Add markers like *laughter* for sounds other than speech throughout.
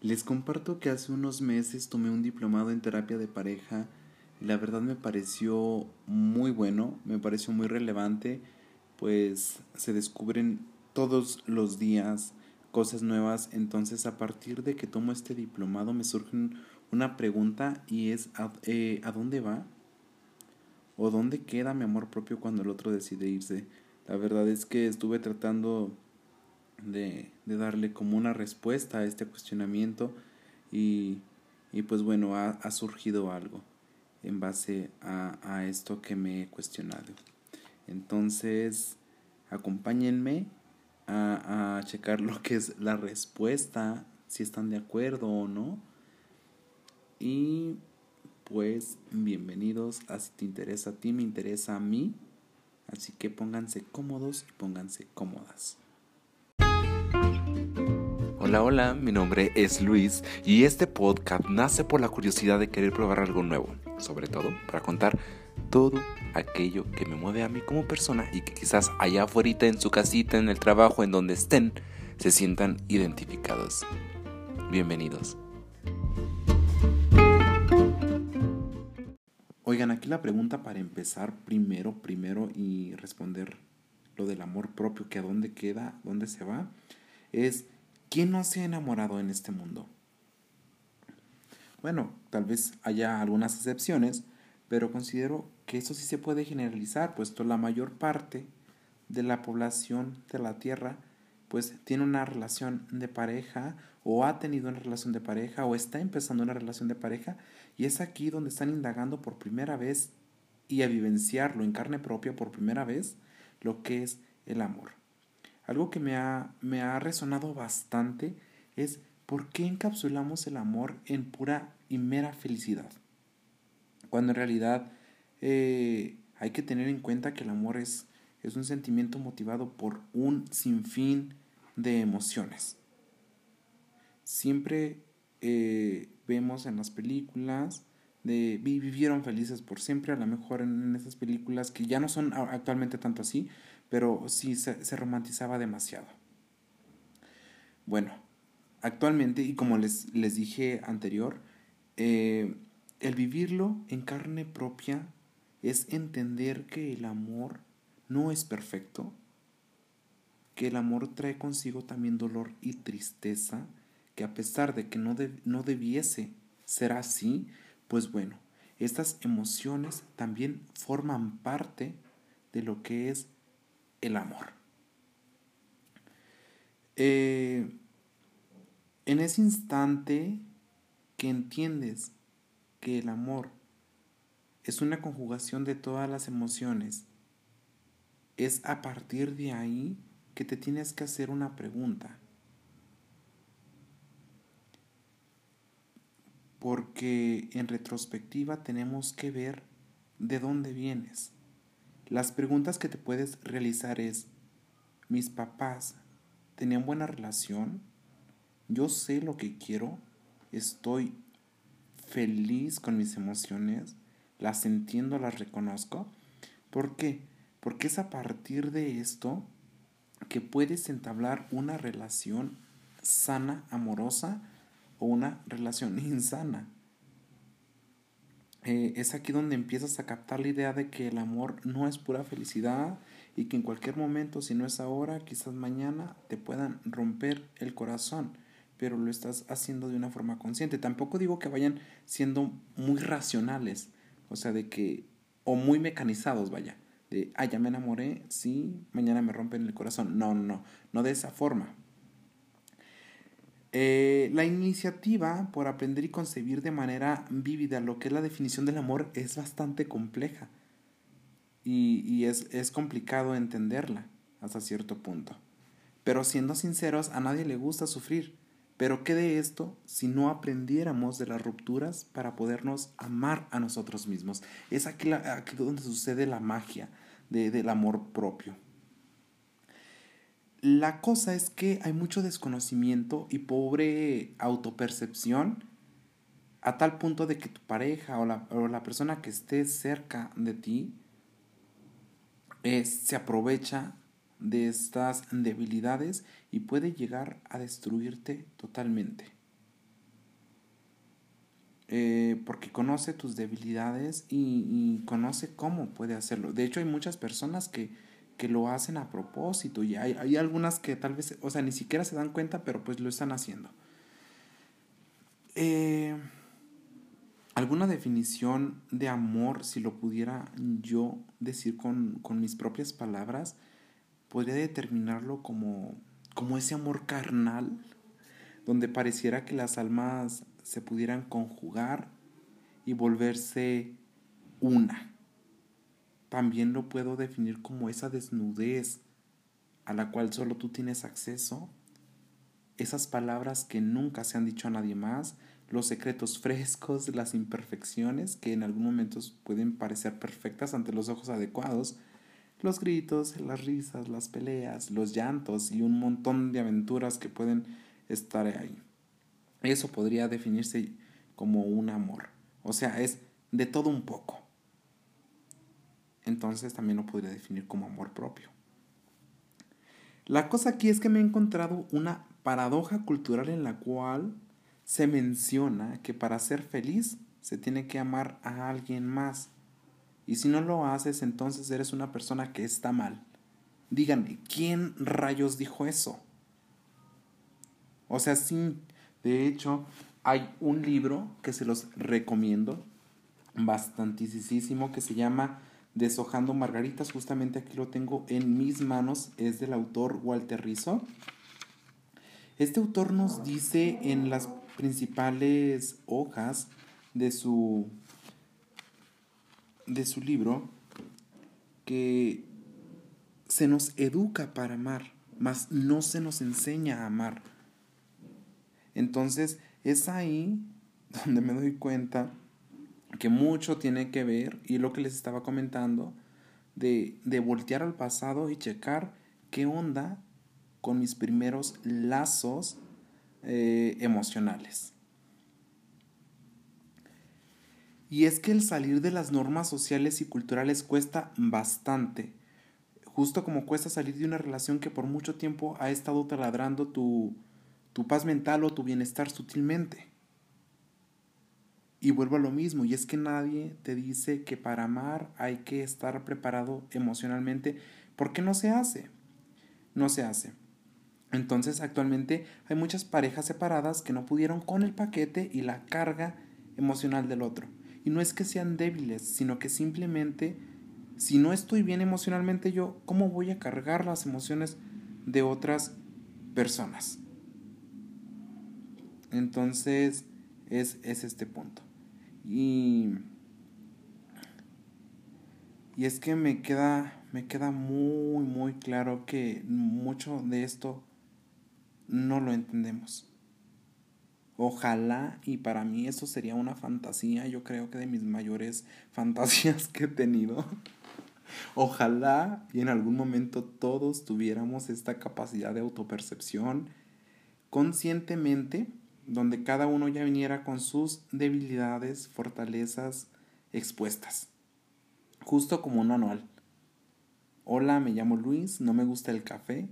Les comparto que hace unos meses tomé un diplomado en terapia de pareja la verdad me pareció muy bueno, me pareció muy relevante, pues se descubren todos los días cosas nuevas, entonces a partir de que tomo este diplomado me surge una pregunta y es ¿a, eh, ¿a dónde va? ¿O dónde queda mi amor propio cuando el otro decide irse? La verdad es que estuve tratando de, darle como una respuesta a este cuestionamiento y, y pues bueno, ha, ha, surgido algo en base a, a esto que me he cuestionado. Entonces, acompáñenme a, a checar lo que es la respuesta, si están de acuerdo o no. Y pues bienvenidos a si te interesa a ti, me interesa a mí. Así que pónganse cómodos y pónganse cómodas. Hola, hola, mi nombre es Luis y este podcast nace por la curiosidad de querer probar algo nuevo, sobre todo para contar todo aquello que me mueve a mí como persona y que quizás allá afuera en su casita, en el trabajo, en donde estén, se sientan identificados. Bienvenidos. Oigan, aquí la pregunta para empezar primero, primero y responder lo del amor propio, que a dónde queda, dónde se va, es ¿quién no se ha enamorado en este mundo? Bueno, tal vez haya algunas excepciones, pero considero que eso sí se puede generalizar, puesto la mayor parte de la población de la Tierra pues tiene una relación de pareja o ha tenido una relación de pareja o está empezando una relación de pareja y es aquí donde están indagando por primera vez y a vivenciarlo en carne propia por primera vez lo que es el amor. Algo que me ha, me ha resonado bastante es por qué encapsulamos el amor en pura y mera felicidad. Cuando en realidad eh, hay que tener en cuenta que el amor es, es un sentimiento motivado por un sinfín de emociones. Siempre eh, vemos en las películas de vivieron felices por siempre, a lo mejor en, esas películas que ya no son actualmente tanto así, pero sí se, romantizaba demasiado. Bueno, actualmente, y como les, les dije anterior, eh, el vivirlo en carne propia es entender que el amor no es perfecto, que el amor trae consigo también dolor y tristeza, que a pesar de que no, no debiese ser así, pues bueno, estas emociones también forman parte de lo que es el amor. Eh, en ese instante que entiendes que el amor es una conjugación de todas las emociones, es a partir de ahí que te tienes que hacer una pregunta. Porque en retrospectiva tenemos que ver de dónde vienes. Las preguntas que te puedes realizar es, mis papás tenían buena relación, yo sé lo que quiero, estoy feliz con mis emociones, las entiendo, las reconozco. ¿Por qué? Porque es a partir de esto que puedes entablar una relación sana, amorosa o una relación *laughs* insana. Eh, es aquí donde empiezas a captar la idea de que el amor no es pura felicidad y que en cualquier momento, si no es ahora, quizás mañana, te puedan romper el corazón, pero lo estás haciendo de una forma consciente. Tampoco digo que vayan siendo muy racionales, o sea, de que, o muy mecanizados, vaya de, ah, ya me enamoré, sí, mañana me rompen el corazón. No, no, no, no de esa forma. Eh, la iniciativa por aprender y concebir de manera vívida lo que es la definición del amor es bastante compleja y, es, es complicado entenderla hasta cierto punto. Pero siendo sinceros, a nadie le gusta sufrir. Pero ¿qué de esto si no aprendiéramos de las rupturas para podernos amar a nosotros mismos? Es aquí, donde sucede la magia de, del amor propio. La cosa es que hay mucho desconocimiento y pobre autopercepción a tal punto de que tu pareja o la, o la persona que esté cerca de ti eh, se aprovecha de estas debilidades y puede llegar a destruirte totalmente. eh, porque conoce tus debilidades y, conoce cómo puede hacerlo. De hecho, hay muchas personas que, que lo hacen a propósito y hay, hay, algunas que tal vez, o sea, ni siquiera se dan cuenta, pero pues lo están haciendo. Eh, ¿Alguna definición de amor, si lo pudiera yo decir con, con mis propias palabras, podría determinarlo como, como ese amor carnal, donde pareciera que las almas se pudieran conjugar y volverse una. También lo puedo definir como esa desnudez a la cual solo tú tienes acceso, esas palabras que nunca se han dicho a nadie más, los secretos *laughs* frescos, las imperfecciones que en algún momento pueden parecer perfectas ante los ojos adecuados, los gritos, las risas, las peleas, los llantos y un montón de aventuras que pueden estar ahí. Eso podría definirse como un amor. O sea, es de todo un poco. Entonces también lo podría definir como amor propio. La cosa aquí es que me he encontrado una paradoja cultural en la cual se menciona que para ser feliz se tiene que amar a alguien más. Y si no lo haces, entonces eres una persona que está mal. Díganme, ¿quién rayos dijo eso? O sea, sí, de hecho, hay un libro que se los recomiendo, bastantísimo, que se llama Deshojando Margaritas. Justamente aquí lo tengo en mis manos. Es del autor Walter Rizzo. Este autor nos dice en las principales hojas de su, de su libro que se nos educa para amar, mas no se nos enseña a amar. Entonces es ahí donde me doy cuenta que mucho tiene que ver, y lo que les estaba comentando, de, voltear al pasado y checar qué onda con mis primeros lazos eh, emocionales. Y es que el salir de las normas sociales y culturales cuesta bastante, justo como cuesta salir de una relación que por mucho tiempo ha estado taladrando tu, tu paz mental o tu bienestar sutilmente. Y vuelvo a lo mismo, y es que nadie te dice que para amar hay que estar preparado emocionalmente, porque no se hace. No se hace. Entonces actualmente hay muchas parejas separadas que no pudieron con el paquete y la carga emocional del otro. Y no es que sean débiles, sino que simplemente, si no estoy bien emocionalmente yo, ¿cómo voy a cargar las emociones de otras personas? Entonces, es, este punto. Y, y es que me queda, me queda muy, muy claro que mucho de esto no lo entendemos. Ojalá, y para mí eso sería una fantasía, yo creo que de mis mayores *laughs* fantasías que he tenido. Ojalá y en algún momento todos tuviéramos esta capacidad de autopercepción conscientemente donde cada uno ya viniera con sus debilidades, fortalezas expuestas, justo como un anual. Hola, me llamo Luis, no me gusta el café.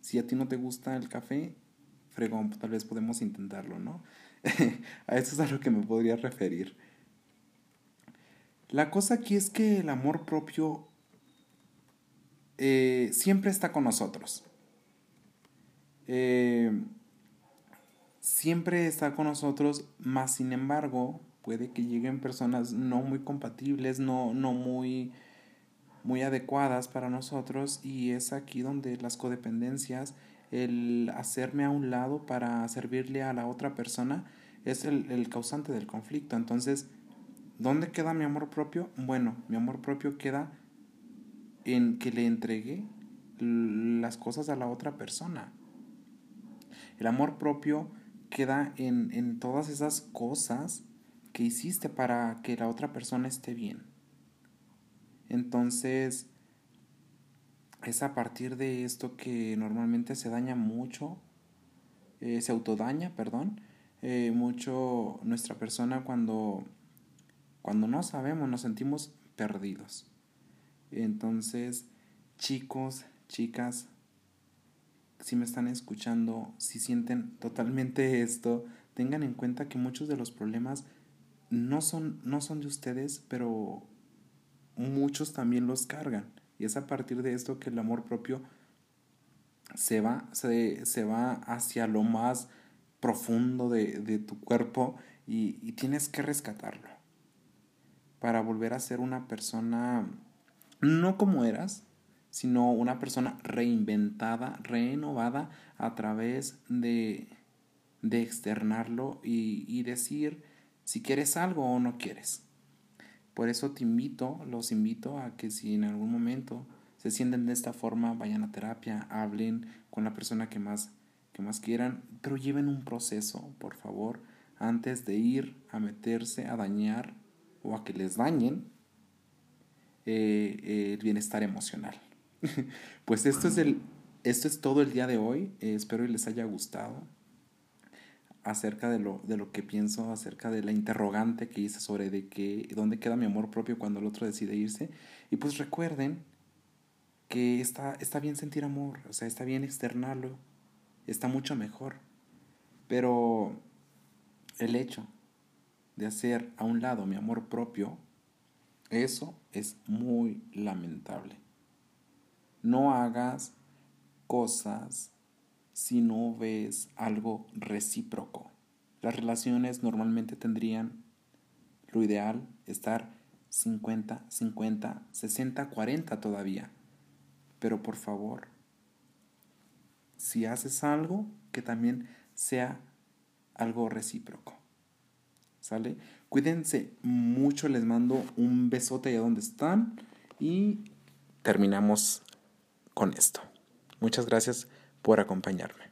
Si a ti no te gusta el café, fregón, tal vez podemos intentarlo, ¿no? *laughs* a eso es a lo que me podría referir. La cosa aquí es que el amor propio eh, siempre está con nosotros. Eh, siempre está con nosotros, más sin embargo, puede que lleguen personas no muy compatibles, no, no muy, muy adecuadas para nosotros y es aquí donde las codependencias, el hacerme a un lado para servirle a la otra persona, es el, el causante del conflicto. Entonces, ¿dónde queda mi amor propio? Bueno, mi amor propio queda en que le entregué las cosas a la otra persona. El amor propio queda en, en todas esas cosas que hiciste para que la otra persona esté bien. Entonces, es a partir de esto que normalmente se daña mucho, eh, se autodaña, perdón, eh, mucho nuestra persona cuando, cuando no sabemos, nos sentimos perdidos. Entonces, chicos, chicas, si me están escuchando, si sienten totalmente esto, tengan en cuenta que muchos de los problemas no son, no son de ustedes, pero muchos también los cargan. Y es a partir de esto que el amor propio se va, se, se va hacia lo más profundo de, de tu cuerpo y, y, tienes que rescatarlo para volver a ser una persona, no como eras, sino una persona reinventada, renovada a través de, de externarlo y, y decir si quieres algo o no quieres. Por eso te invito, los invito a que si en algún momento se sienten de esta forma, vayan a terapia, hablen con la persona que más, que más quieran, pero lleven un proceso, por favor, antes de ir a meterse a dañar o a que les dañen eh, el bienestar emocional. *laughs* pues esto es, el, esto es todo el día de hoy. Eh, espero que les haya gustado acerca de lo, de lo que pienso, acerca de la interrogante que hice sobre de que, dónde queda mi amor propio cuando el otro decide irse. Y pues recuerden que está, está bien sentir amor, o sea, está bien externarlo, está mucho mejor. Pero el hecho de hacer a un lado mi amor propio, eso es muy lamentable. No hagas cosas si no ves algo recíproco. Las relaciones normalmente tendrían lo ideal estar 50, 50, 60, 40 todavía. Pero por favor, si haces algo, que también sea algo recíproco. ¿Sale? Cuídense mucho, les mando un besote allá donde están y terminamos con esto. Muchas gracias por acompañarme.